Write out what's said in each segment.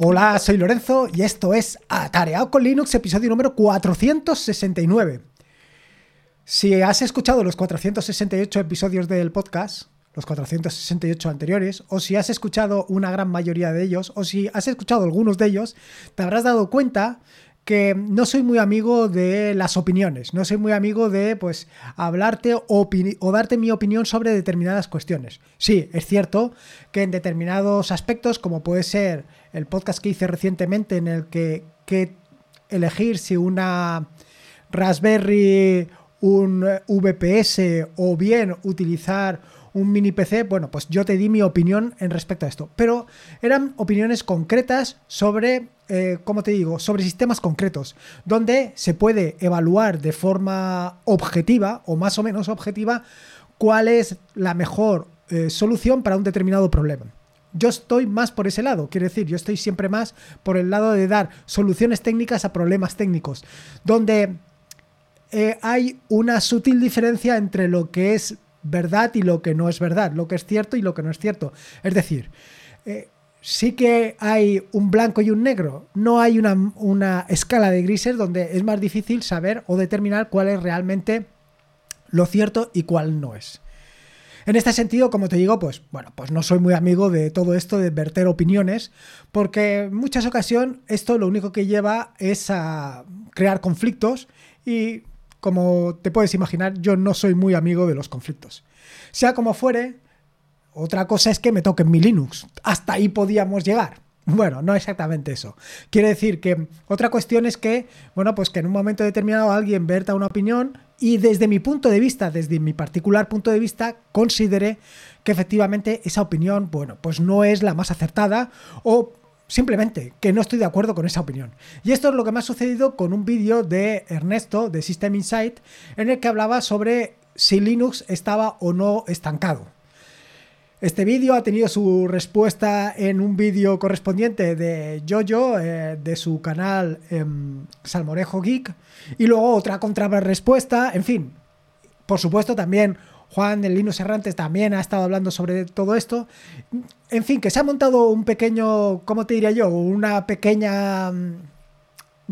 Hola, soy Lorenzo y esto es Atareado con Linux, episodio número 469. Si has escuchado los 468 episodios del podcast, los 468 anteriores, o si has escuchado una gran mayoría de ellos, o si has escuchado algunos de ellos, te habrás dado cuenta que no soy muy amigo de las opiniones, no soy muy amigo de pues hablarte o darte mi opinión sobre determinadas cuestiones. Sí, es cierto que en determinados aspectos, como puede ser el podcast que hice recientemente en el que, que elegir si una Raspberry, un VPS o bien utilizar un mini PC, bueno, pues yo te di mi opinión en respecto a esto. Pero eran opiniones concretas sobre, eh, como te digo, sobre sistemas concretos, donde se puede evaluar de forma objetiva o más o menos objetiva cuál es la mejor eh, solución para un determinado problema. Yo estoy más por ese lado, quiero decir, yo estoy siempre más por el lado de dar soluciones técnicas a problemas técnicos, donde eh, hay una sutil diferencia entre lo que es verdad y lo que no es verdad, lo que es cierto y lo que no es cierto. Es decir, eh, sí que hay un blanco y un negro, no hay una, una, escala de grises donde es más difícil saber o determinar cuál es realmente lo cierto y cuál no es. En este sentido, como te digo, pues bueno, pues no soy muy amigo de todo esto de verter opiniones, porque en muchas ocasiones esto lo único que lleva es a crear conflictos y como te puedes imaginar, yo no soy muy amigo de los conflictos. Sea como fuere, otra cosa es que me toquen mi Linux. Hasta ahí podíamos llegar. Bueno, no exactamente eso. Quiere decir que otra cuestión es que, bueno, pues que en un momento determinado alguien verta una opinión y desde mi punto de vista, desde mi particular punto de vista, considere que efectivamente esa opinión, bueno, pues no es la más acertada o simplemente que no estoy de acuerdo con esa opinión. Y esto es lo que me ha sucedido con un vídeo de Ernesto de System Insight en el que hablaba sobre si Linux estaba o no estancado. Este vídeo ha tenido su respuesta en un vídeo correspondiente de Jojo, eh, de su canal em, Salmorejo Geek, y luego otra respuesta, en fin. Por supuesto, también Juan del Linux Errantes también ha estado hablando sobre todo esto. En fin, que se ha montado un pequeño, ¿cómo te diría yo? Una pequeña mm,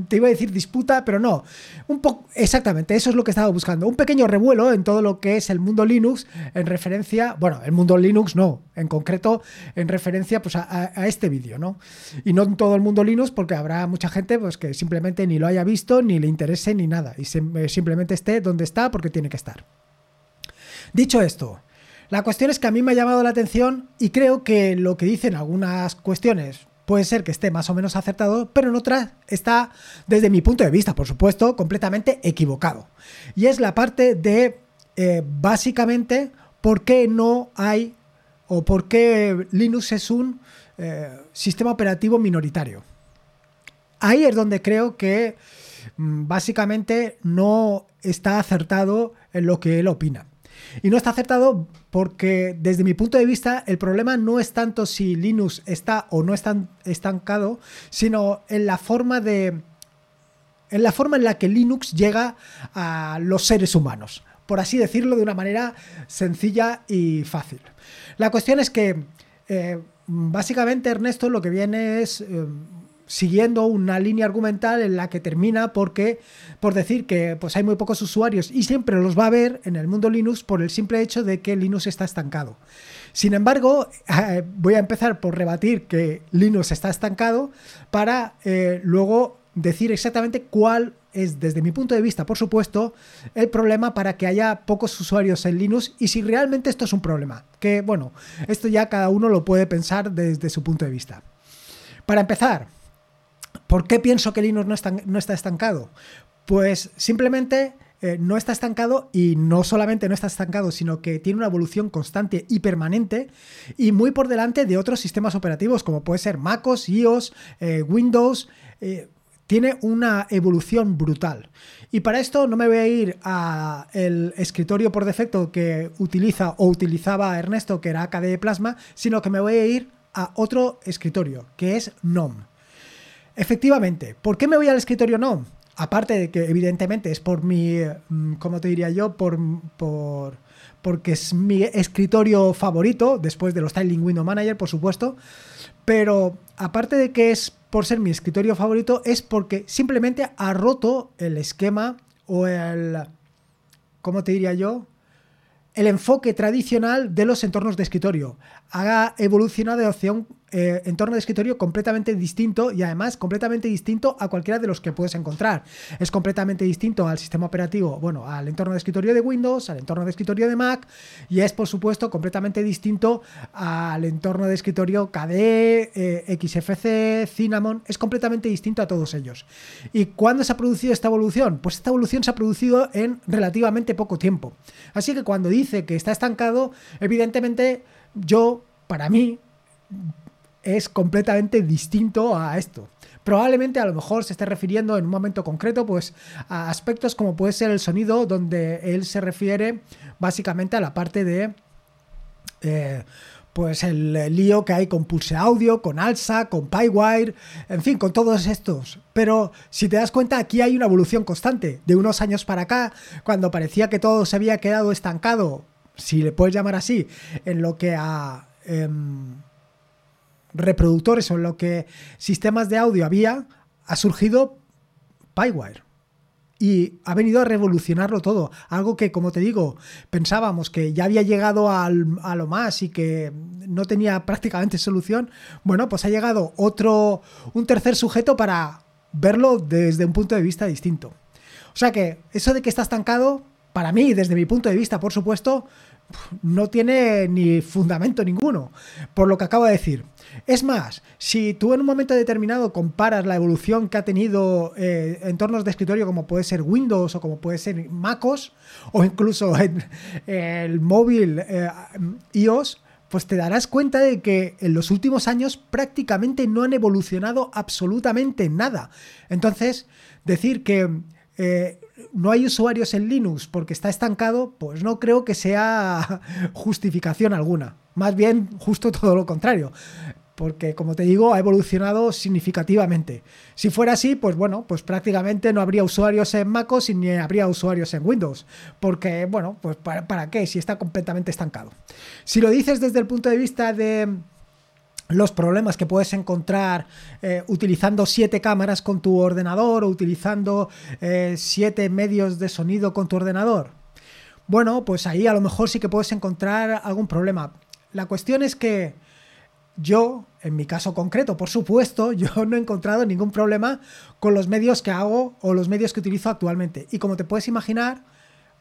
te iba a decir disputa, pero no. Un poco exactamente, eso es lo que estaba buscando. Un pequeño revuelo en todo lo que es el mundo Linux en referencia, bueno, el mundo Linux no, en concreto en referencia pues a, este vídeo, ¿no? Y no en todo el mundo Linux porque habrá mucha gente pues que simplemente ni lo haya visto, ni le interese ni nada y simplemente esté donde está porque tiene que estar. Dicho esto, la cuestión es que a mí me ha llamado la atención y creo que lo que dicen algunas cuestiones puede ser que esté más o menos acertado, pero en otras está, desde mi punto de vista, por supuesto, completamente equivocado. Y es la parte de, eh, básicamente, por qué no hay o por qué Linux es un eh, sistema operativo minoritario. Ahí es donde creo que mm, básicamente no está acertado en lo que él opina. Y no está acertado porque desde mi punto de vista el problema no es tanto si Linux está o no está estancado, sino en la forma de en la forma en la que Linux llega a los seres humanos, por así decirlo de una manera sencilla y fácil. La cuestión es que eh, básicamente Ernesto lo que viene es eh, siguiendo una línea argumental en la que termina porque por decir que pues hay muy pocos usuarios y siempre los va a ver en el mundo Linux por el simple hecho de que Linux está estancado. Sin embargo, eh, voy a empezar por rebatir que Linux está estancado para eh, luego decir exactamente cuál es, desde mi punto de vista, por supuesto, el problema para que haya pocos usuarios en Linux y si realmente esto es un problema. Que bueno, esto ya cada uno lo puede pensar desde su punto de vista. Para empezar, ¿Por qué pienso que Linux no está, estancado? Pues simplemente eh, no está estancado y no solamente no está estancado, sino que tiene una evolución constante y permanente y muy por delante de otros sistemas operativos como puede ser MacOS, iOS, eh, Windows. Eh, tiene una evolución brutal. Y para esto no me voy a ir al escritorio por defecto que utiliza o utilizaba Ernesto, que era KDE Plasma, sino que me voy a ir a otro escritorio, que es GNOME. Efectivamente, ¿por qué me voy al escritorio no? aparte de que evidentemente es por mi, mm, ¿cómo te diría yo? Por, por, porque es mi escritorio favorito, después de los Styling Window Manager, por supuesto, pero aparte de que es por ser mi escritorio favorito, es porque simplemente ha roto el esquema o el, ¿cómo te diría yo? el enfoque tradicional de los entornos de escritorio. Ha evolucionado hacia un eh, entorno de escritorio completamente distinto y además completamente distinto a cualquiera de los que puedes encontrar. Es completamente distinto al sistema operativo, bueno, al entorno de escritorio de Windows, al entorno de escritorio de Mac y es por supuesto completamente distinto al entorno de escritorio KDE, eh, XFC, Cinnamon, es completamente distinto a todos ellos. ¿Y cuándo se ha producido esta evolución? Pues esta evolución se ha producido en relativamente poco tiempo. Así que cuando dice que está estancado, evidentemente yo, para mí, es completamente distinto a esto. Probablemente a lo mejor se esté refiriendo en un momento concreto pues a aspectos como puede ser el sonido donde él se refiere básicamente a la parte de eh, pues el lío que hay con Pulse Audio, con Alsa, con PyWire, en fin, con todos estos. Pero si te das cuenta, aquí hay una evolución constante. De unos años para acá, cuando parecía que todo se había quedado estancado, si le puedes llamar así, en lo que a... Em, reproductores o en lo que sistemas de audio había, ha surgido PyWire. Y ha venido a revolucionarlo todo. Algo que, como te digo, pensábamos que ya había llegado a lo más y que no tenía prácticamente solución. Bueno, pues ha llegado otro, un tercer sujeto para verlo desde un punto de vista distinto. O sea que eso de que está estancado, para mí, desde mi punto de vista, por supuesto, no tiene ni fundamento ninguno, por lo que acabo de decir. Es más, si tú en un momento determinado comparas la evolución que ha tenido eh, entornos de escritorio como puede ser Windows o como puede ser MacOS o incluso en, el móvil eh, iOS, pues te darás cuenta de que en los últimos años prácticamente no han evolucionado absolutamente nada. Entonces, decir que eh, no hay usuarios en Linux porque está estancado, pues no creo que sea justificación alguna. Más bien justo todo lo contrario. Porque, como te digo, ha evolucionado significativamente. Si fuera así, pues bueno, pues prácticamente no habría usuarios en MacOS ni habría usuarios en Windows. Porque, bueno, pues ¿para, para qué? Si está completamente estancado. Si lo dices desde el punto de vista de los problemas que puedes encontrar eh, utilizando siete cámaras con tu ordenador o utilizando eh, siete medios de sonido con tu ordenador. Bueno, pues ahí a lo mejor sí que puedes encontrar algún problema. La cuestión es que yo, en mi caso concreto, por supuesto, yo no he encontrado ningún problema con los medios que hago o los medios que utilizo actualmente. Y como te puedes imaginar,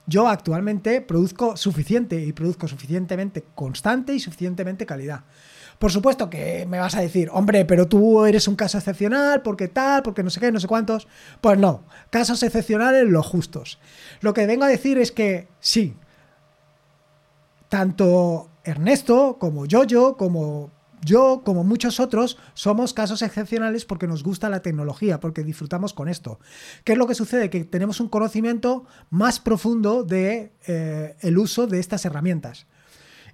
yo actualmente produzco suficiente y produzco suficientemente constante y suficientemente calidad. Por supuesto que me vas a decir, hombre, pero tú eres un caso excepcional, porque tal, porque no sé qué, no sé cuántos. Pues no, casos excepcionales los justos. Lo que vengo a decir es que sí, tanto Ernesto como Jojo, como yo, como muchos otros, somos casos excepcionales porque nos gusta la tecnología, porque disfrutamos con esto. ¿Qué es lo que sucede? Que tenemos un conocimiento más profundo de eh, el uso de estas herramientas.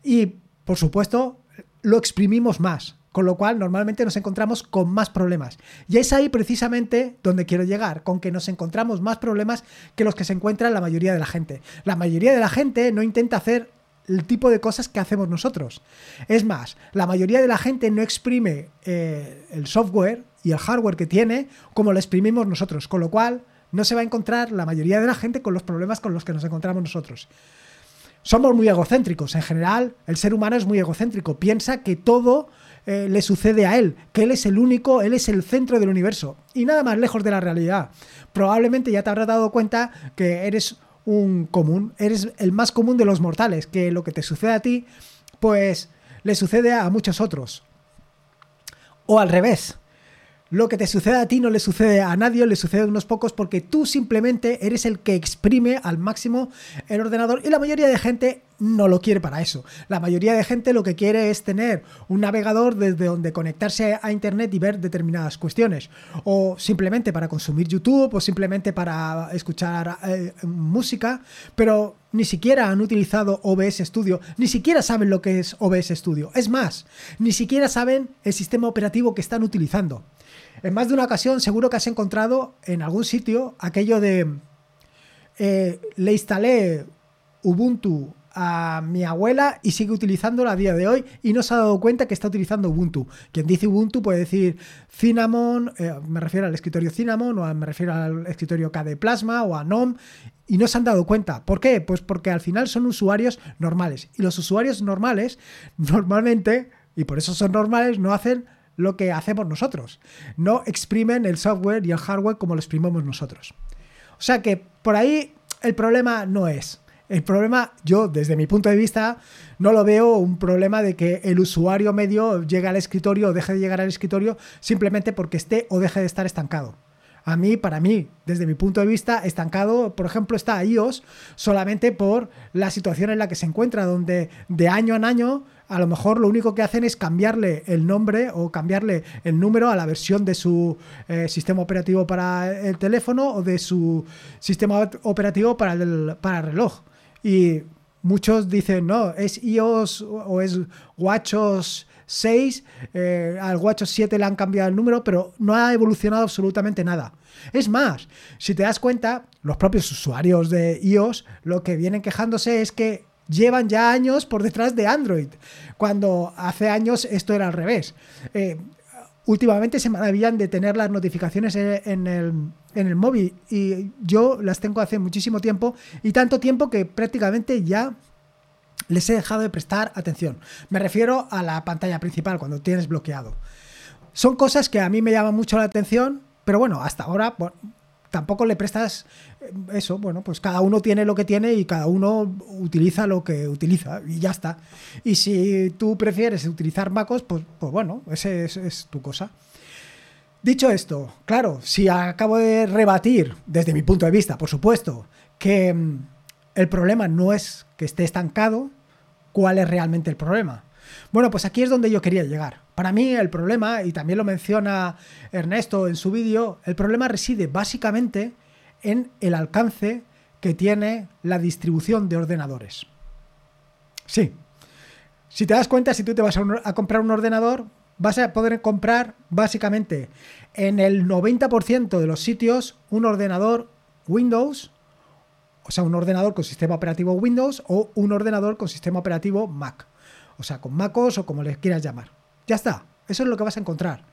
Y, por supuesto, lo exprimimos más, con lo cual normalmente nos encontramos con más problemas. Y es ahí precisamente donde quiero llegar, con que nos encontramos más problemas que los que se encuentran la mayoría de la gente. La mayoría de la gente no intenta hacer el tipo de cosas que hacemos nosotros. Es más, la mayoría de la gente no exprime eh, el software y el hardware que tiene como lo exprimimos nosotros, con lo cual no se va a encontrar la mayoría de la gente con los problemas con los que nos encontramos nosotros somos muy egocéntricos. En general, el ser humano es muy egocéntrico. Piensa que todo eh, le sucede a él, que él es el único, él es el centro del universo. Y nada más lejos de la realidad. Probablemente ya te habrás dado cuenta que eres un común, eres el más común de los mortales, que lo que te sucede a ti, pues le sucede a muchos otros. O al revés, lo que te sucede a ti no le sucede a nadie, le sucede a unos pocos porque tú simplemente eres el que exprime al máximo el ordenador y la mayoría de gente no lo quiere para eso. La mayoría de gente lo que quiere es tener un navegador desde donde conectarse a internet y ver determinadas cuestiones o simplemente para consumir YouTube o simplemente para escuchar eh, música, pero ni siquiera han utilizado OBS Studio, ni siquiera saben lo que es OBS Studio. Es más, ni siquiera saben el sistema operativo que están utilizando. En más de una ocasión seguro que has encontrado en algún sitio aquello de eh, le instalé Ubuntu a mi abuela y sigue utilizándolo a día de hoy y no se ha dado cuenta que está utilizando Ubuntu. Quien dice Ubuntu puede decir Cinnamon, eh, me refiero al escritorio Cinnamon o me refiero al escritorio KDE Plasma o a NOM y no se han dado cuenta. ¿Por qué? Pues porque al final son usuarios normales y los usuarios normales normalmente, y por eso son normales, no hacen lo que hacemos nosotros. No exprimen el software y el hardware como lo exprimimos nosotros. O sea que por ahí el problema no es el problema, yo desde mi punto de vista, no lo veo un problema de que el usuario medio llegue al escritorio o deje de llegar al escritorio simplemente porque esté o deje de estar estancado. A mí, para mí, desde mi punto de vista, estancado, por ejemplo, está iOS solamente por la situación en la que se encuentra, donde de año en año a lo mejor lo único que hacen es cambiarle el nombre o cambiarle el número a la versión de su eh, sistema operativo para el teléfono o de su sistema operativo para el, para el reloj. Y muchos dicen, no, es iOS o es WatchOS 6, eh, al WatchOS 7 le han cambiado el número, pero no ha evolucionado absolutamente nada. Es más, si te das cuenta, los propios usuarios de iOS lo que vienen quejándose es que llevan ya años por detrás de Android, cuando hace años esto era al revés. Eh, últimamente se maravillan de tener las notificaciones en el, en el móvil y yo las tengo hace muchísimo tiempo y tanto tiempo que prácticamente ya les he dejado de prestar atención. Me refiero a la pantalla principal cuando tienes bloqueado. Son cosas que a mí me llaman mucho la atención, pero bueno, hasta ahora tampoco le prestas eh, eso, bueno, pues cada uno tiene lo que tiene y cada uno utiliza lo que utiliza y ya está. Y si tú prefieres utilizar MacOS, pues, pues bueno, ese es tu cosa. Dicho esto, claro, si acabo de rebatir, desde mi punto de vista, por supuesto, que mm, el problema no es que esté estancado, ¿cuál es realmente el problema? Bueno, pues aquí es donde yo quería llegar. Para mí el problema, y también lo menciona Ernesto en su vídeo, el problema reside básicamente en el alcance que tiene la distribución de ordenadores. Sí. Si te das cuenta, si tú te vas a, comprar un ordenador, vas a poder comprar básicamente en el 90% de los sitios un ordenador Windows, o sea, un ordenador con sistema operativo Windows o un ordenador con sistema operativo Mac. O sea, con MacOS o como les quieras llamar. Ya está, eso es lo que vas a encontrar.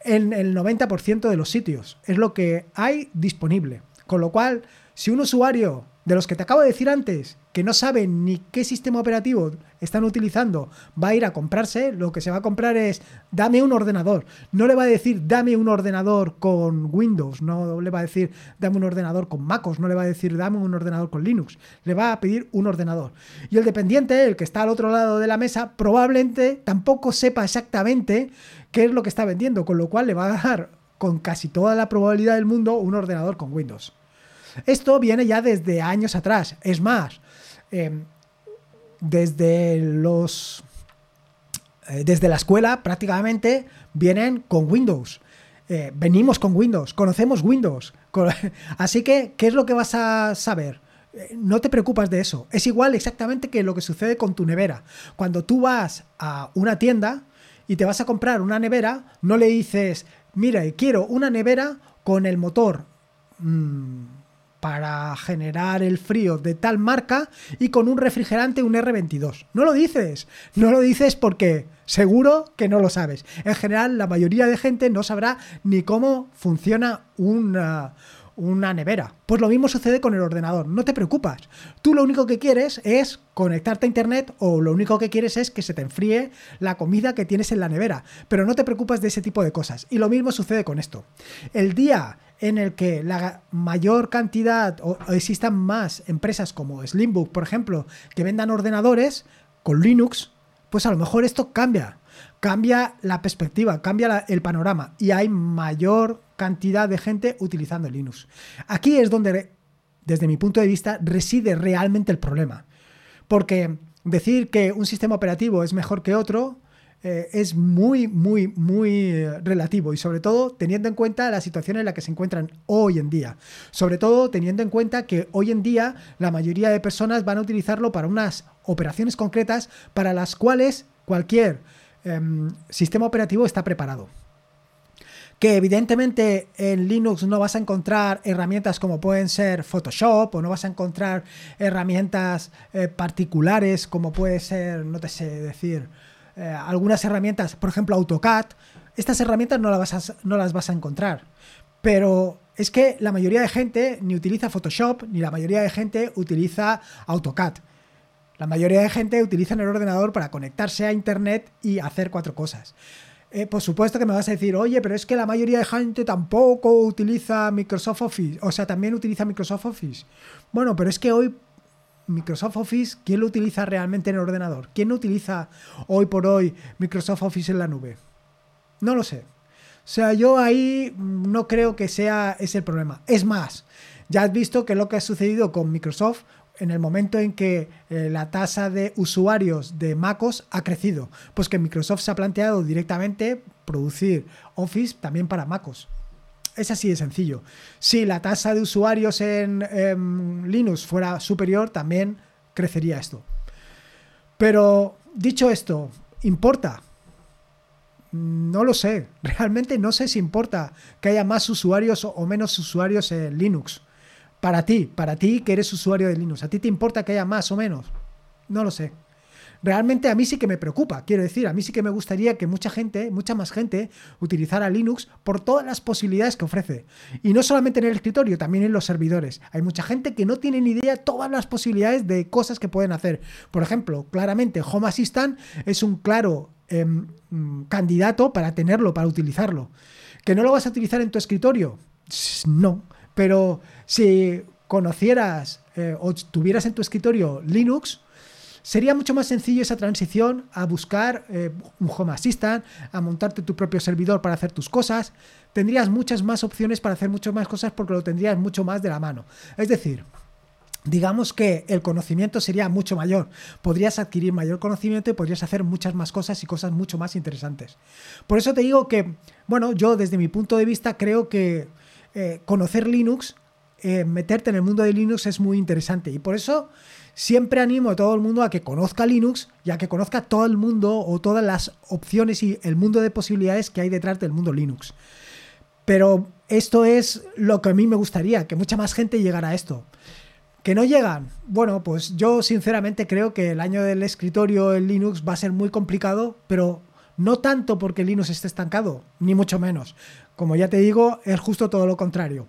En el 90% de los sitios es lo que hay disponible. Con lo cual, si un usuario de los que te acabo de decir antes, que no saben ni qué sistema operativo están utilizando, va a ir a comprarse, lo que se va a comprar es dame un ordenador. No le va a decir dame un ordenador con Windows, no le va a decir dame un ordenador con MacOS, no le va a decir dame un ordenador con Linux, le va a pedir un ordenador. Y el dependiente, el que está al otro lado de la mesa, probablemente tampoco sepa exactamente qué es lo que está vendiendo, con lo cual le va a dar con casi toda la probabilidad del mundo un ordenador con Windows. Esto viene ya desde años atrás. Es más, em, desde los. Eh, desde la escuela prácticamente vienen con Windows. Eh, venimos con Windows, conocemos Windows. Así que, ¿qué es lo que vas a saber? Eh, no te preocupas de eso. Es igual exactamente que lo que sucede con tu nevera. Cuando tú vas a una tienda y te vas a comprar una nevera, no le dices, mira, quiero una nevera con el motor mm, para generar el frío de tal marca y con un refrigerante, un R22. No lo dices, no lo dices porque seguro que no lo sabes. En general, la mayoría de gente no sabrá ni cómo funciona una, una nevera. Pues lo mismo sucede con el ordenador, no te preocupas. Tú lo único que quieres es conectarte a internet o lo único que quieres es que se te enfríe la comida que tienes en la nevera, pero no te preocupas de ese tipo de cosas. Y lo mismo sucede con esto. El día en el que la mayor cantidad o existan más empresas como Slimbook, por ejemplo, que vendan ordenadores con Linux, pues a lo mejor esto cambia. Cambia la perspectiva, cambia el panorama y hay mayor cantidad de gente utilizando Linux. Aquí es donde, desde mi punto de vista, reside realmente el problema. Porque decir que un sistema operativo es mejor que otro eh, es muy, muy, muy eh, relativo y sobre todo teniendo en cuenta la situación en la que se encuentran hoy en día. Sobre todo teniendo en cuenta que hoy en día la mayoría de personas van a utilizarlo para unas operaciones concretas para las cuales cualquier em, sistema operativo está preparado. que evidentemente en Linux no vas a encontrar herramientas como pueden ser Photoshop o no vas a encontrar herramientas eh, particulares como puede ser, no te sé decir, eh, algunas herramientas, por ejemplo AutoCAD. Estas herramientas no las, vas a, no las vas a encontrar. Pero es que la mayoría de gente ni utiliza Photoshop ni la mayoría de gente utiliza AutoCAD. La mayoría de gente utiliza el ordenador para conectarse a Internet y hacer cuatro cosas. Eh, por supuesto que me vas a decir, oye, pero es que la mayoría de gente tampoco utiliza Microsoft Office, o sea, también utiliza Microsoft Office. Bueno, pero es que hoy Microsoft Office, ¿quién lo utiliza realmente en el ordenador? ¿Quién utiliza hoy por hoy Microsoft Office en la nube? No lo sé. O sea, yo ahí no creo que sea ese el problema. Es más, ya has visto que lo que ha sucedido con Microsoft en el momento en que eh, la tasa de usuarios de MacOS ha crecido, pues que Microsoft se ha planteado directamente producir Office también para MacOS. Es así de sencillo. Si la tasa de usuarios en, Linux fuera superior, también crecería esto. Pero dicho esto, ¿importa? No lo sé. Realmente no sé si importa que haya más usuarios o menos usuarios en Linux. Para ti, para ti que eres usuario de Linux, ¿a ti te importa que haya más o menos? No lo sé. Realmente a mí sí que me preocupa, quiero decir, a mí sí que me gustaría que mucha gente, mucha más gente, utilizara Linux por todas las posibilidades que ofrece. Y no solamente en el escritorio, también en los servidores. Hay mucha gente que no tiene ni idea de todas las posibilidades de cosas que pueden hacer. Por ejemplo, claramente Home Assistant es un claro em, candidato para tenerlo, para utilizarlo. ¿Que no lo vas a utilizar en tu escritorio? No. Pero si conocieras eh, o tuvieras en tu escritorio Linux, sería mucho más sencillo esa transición a buscar eh, un Home Assistant, a montarte tu propio servidor para hacer tus cosas. Tendrías muchas más opciones para hacer muchas más cosas porque lo tendrías mucho más de la mano. Es decir, digamos que el conocimiento sería mucho mayor. Podrías adquirir mayor conocimiento y podrías hacer muchas más cosas y cosas mucho más interesantes. Por eso te digo que, bueno, yo desde mi punto de vista creo que eh, conocer Linux, eh, meterte en el mundo de Linux es muy interesante. Y por eso siempre animo a todo el mundo a que conozca Linux y a que conozca todo el mundo o todas las opciones y el mundo de posibilidades que hay detrás del mundo Linux. Pero esto es lo que a mí me gustaría, que mucha más gente llegara a esto. ¿Que no llegan? Bueno, pues yo sinceramente creo que el año del escritorio en Linux va a ser muy complicado, pero no tanto porque Linux esté estancado, ni mucho menos. Como ya te digo, es justo todo lo contrario.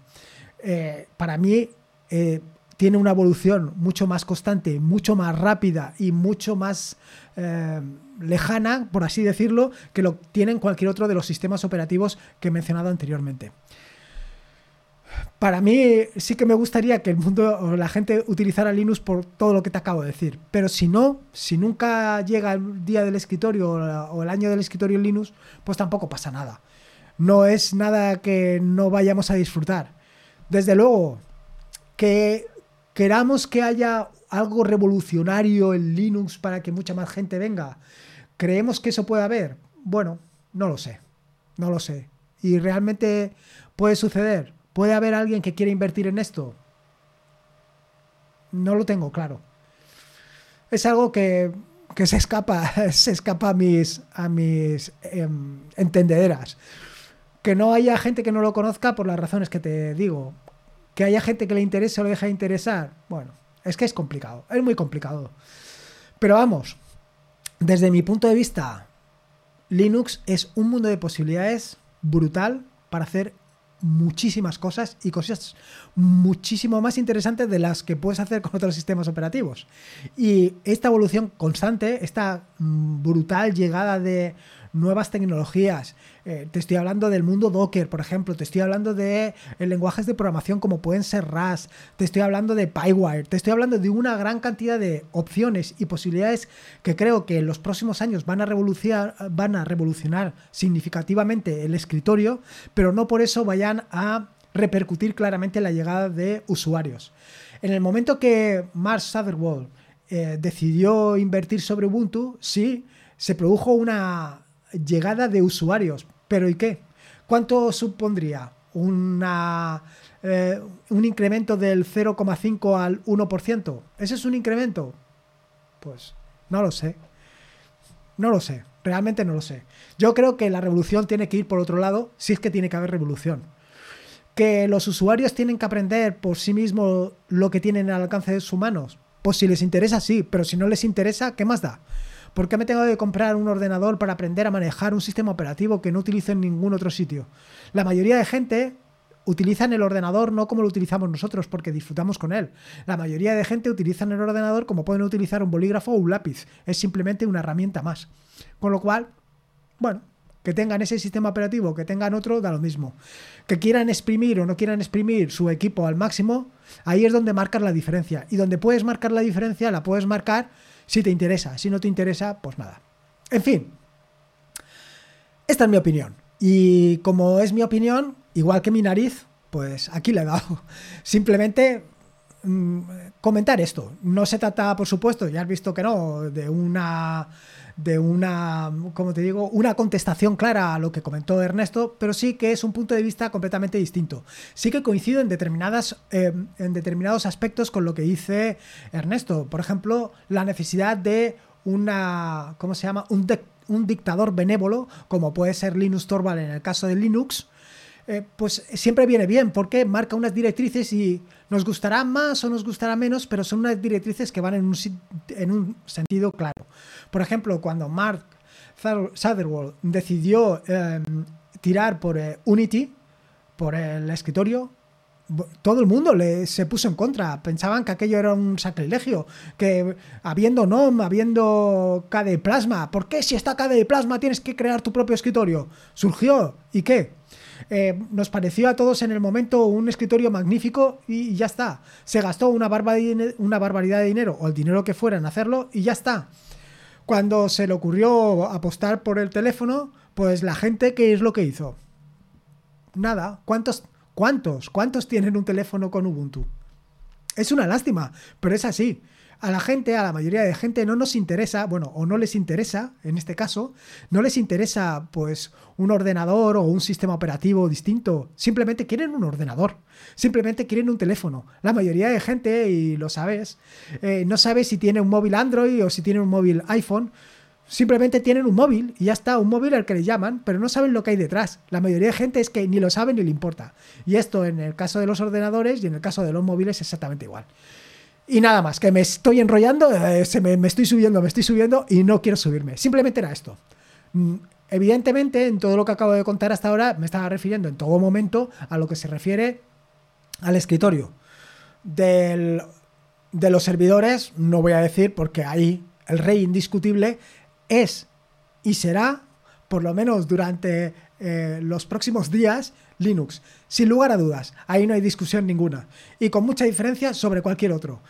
Eh, para mí eh, tiene una evolución mucho más constante, mucho más rápida y mucho más eh, lejana, por así decirlo, que lo tienen cualquier otro de los sistemas operativos que he mencionado anteriormente. Para mí sí que me gustaría que el mundo o la gente utilizara Linux por todo lo que te acabo de decir. Pero si no, si nunca llega el día del escritorio o el año del escritorio en Linux, pues tampoco pasa nada no es nada que no vayamos a disfrutar. Desde luego, que queramos que haya algo revolucionario en Linux para que mucha más gente venga, ¿creemos que eso puede haber? Bueno, no lo sé, no lo sé. ¿Y realmente puede suceder? ¿Puede haber alguien que quiera invertir en esto? No lo tengo claro. Es algo que, se escapa, se escapa a mis, a mis em, entendederas. Que no haya gente que no lo conozca por las razones que te digo. Que haya gente que le interese o le deja de interesar. Bueno, es que es complicado, es muy complicado. Pero vamos, desde mi punto de vista, Linux es un mundo de posibilidades brutal para hacer muchísimas cosas y cosas muchísimo más interesantes de las que puedes hacer con otros sistemas operativos. Y esta evolución constante, esta mm, brutal llegada de nuevas tecnologías. Eh, te estoy hablando del mundo Docker, por ejemplo. Te estoy hablando de eh, lenguajes de programación como pueden ser Rust. Te estoy hablando de PyWire. Te estoy hablando de una gran cantidad de opciones y posibilidades que creo que en los próximos años van a revolucionar, van a revolucionar significativamente el escritorio, pero no por eso vayan a repercutir claramente en la llegada de usuarios. En el momento que Mark Sutherland eh, decidió invertir sobre Ubuntu, sí, se produjo una llegada de usuarios. ¿Pero y qué? ¿Cuánto supondría? Una, eh, un incremento del 0,5 al 1%. ¿Ese es un incremento? Pues no lo sé. No lo sé. Realmente no lo sé. Yo creo que la revolución tiene que ir por otro lado, si es que tiene que haber revolución. Que los usuarios tienen que aprender por sí mismos lo que tienen al alcance de sus manos. Pues si les interesa, sí, pero si no les interesa, ¿qué más da? ¿Por qué me tengo que comprar un ordenador para aprender a manejar un sistema operativo que no utilizo en ningún otro sitio? La mayoría de gente utilizan el ordenador no como lo utilizamos nosotros, porque disfrutamos con él. La mayoría de gente utilizan el ordenador como pueden utilizar un bolígrafo o un lápiz. Es simplemente una herramienta más. Con lo cual, bueno, que tengan ese sistema operativo, que tengan otro, da lo mismo. Que quieran exprimir o no quieran exprimir su equipo al máximo, ahí es donde marcas la diferencia. Y donde puedes marcar la diferencia, la puedes marcar si te interesa. Si no te interesa, pues nada. En fin, esta es mi opinión. Y como es mi opinión, igual que mi nariz, pues aquí le he dado. Simplemente mm, comentar esto. No se trata, por supuesto, ya has visto que no, de una de una, como te digo, una contestación clara a lo que comentó Ernesto, pero sí que es un punto de vista completamente distinto. Sí que coincido en determinadas, eh, en determinados aspectos con lo que dice Ernesto. Por ejemplo, la necesidad de una, ¿cómo se llama? Un, un dictador benévolo, como puede ser Linus Torvald en el caso de Linux, eh, pues siempre viene bien, porque marca unas directrices y nos gustará más o nos gustará menos, pero son unas directrices que van en un, en un sentido claro. Por ejemplo, cuando Mark Sutherland decidió em, tirar por eh, Unity, por el escritorio, todo el mundo le, se puso en contra. Pensaban que aquello era un sacrilegio. Que habiendo NOM, habiendo KDE Plasma, ¿por qué si está KDE Plasma tienes que crear tu propio escritorio? Surgió. ¿Y qué? Eh, nos pareció a todos en el momento un escritorio magnífico y ya está. Se gastó una, una barbaridad de dinero o el dinero que fuera en hacerlo y ya está. Cuando se le ocurrió apostar por el teléfono, pues la gente, ¿qué es lo que hizo? Nada. ¿Cuántos, cuántos, cuántos tienen un teléfono con Ubuntu? Es una lástima, pero es así a la gente, a la mayoría de gente, no nos interesa, bueno, o no les interesa, en este caso, no les interesa pues un ordenador o un sistema operativo distinto. Simplemente quieren un ordenador, simplemente quieren un teléfono. La mayoría de gente, y lo sabes, eh, no sabe si tiene un móvil Android o si tiene un móvil iPhone. Simplemente tienen un móvil y ya está, un móvil al que le llaman, pero no saben lo que hay detrás. La mayoría de gente es que ni lo sabe ni le importa. Y esto en el caso de los ordenadores y en el caso de los móviles es exactamente igual. Y nada más, que me estoy enrollando, eh, se me, estoy subiendo, me estoy subiendo y no quiero subirme. Simplemente era esto. Mm, evidentemente, en todo lo que acabo de contar hasta ahora, me estaba refiriendo en todo momento a lo que se refiere al escritorio. de los servidores, no voy a decir porque ahí el rey indiscutible es y será, por lo menos durante eh, los próximos días, Linux. Sin lugar a dudas, ahí no hay discusión ninguna. Y con mucha diferencia sobre cualquier otro.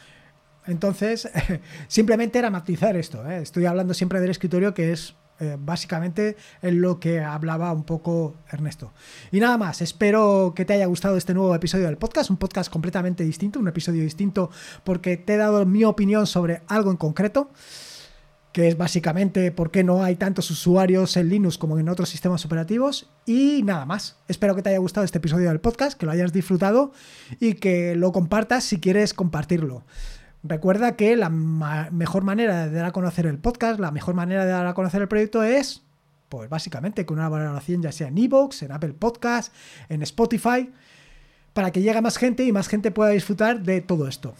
Entonces, simplemente era matizar esto. ¿eh? Estoy hablando siempre del escritorio que es eh, básicamente en lo que hablaba un poco Ernesto. Y nada más, espero que te haya gustado este nuevo episodio del podcast, un podcast completamente distinto, un episodio distinto porque te he dado mi opinión sobre algo en concreto que es básicamente por qué no hay tantos usuarios en Linux como en otros sistemas operativos. Y nada más. Espero que te haya gustado este episodio del podcast, que lo hayas disfrutado y que lo compartas si quieres compartirlo. Recuerda que la mejor manera de dar a conocer el podcast, la mejor manera de dar a conocer el proyecto es, pues básicamente con una valoración ya sea en Evox, en Apple Podcast, en Spotify, para que llegue más gente y más gente pueda disfrutar de todo esto.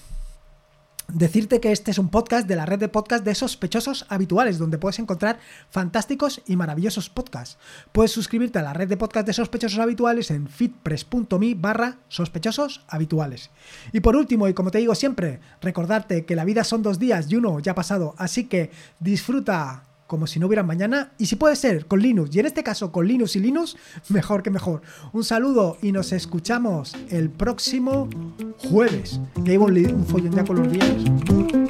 Decirte que este es un podcast de la red de podcast de sospechosos habituales, donde puedes encontrar fantásticos y maravillosos podcasts. Puedes suscribirte a la red de podcast de sospechosos habituales en fitpress.me barra sospechosos habituales. Y por último, y como te digo siempre, recordarte que la vida son dos días y uno ya ha pasado, así que disfruta como si no hubiera mañana. Y si puede ser con Linux, y en este caso con Linux y Linux, mejor que mejor. Un saludo y nos escuchamos el próximo jueves. Que hay un follón ya con los días.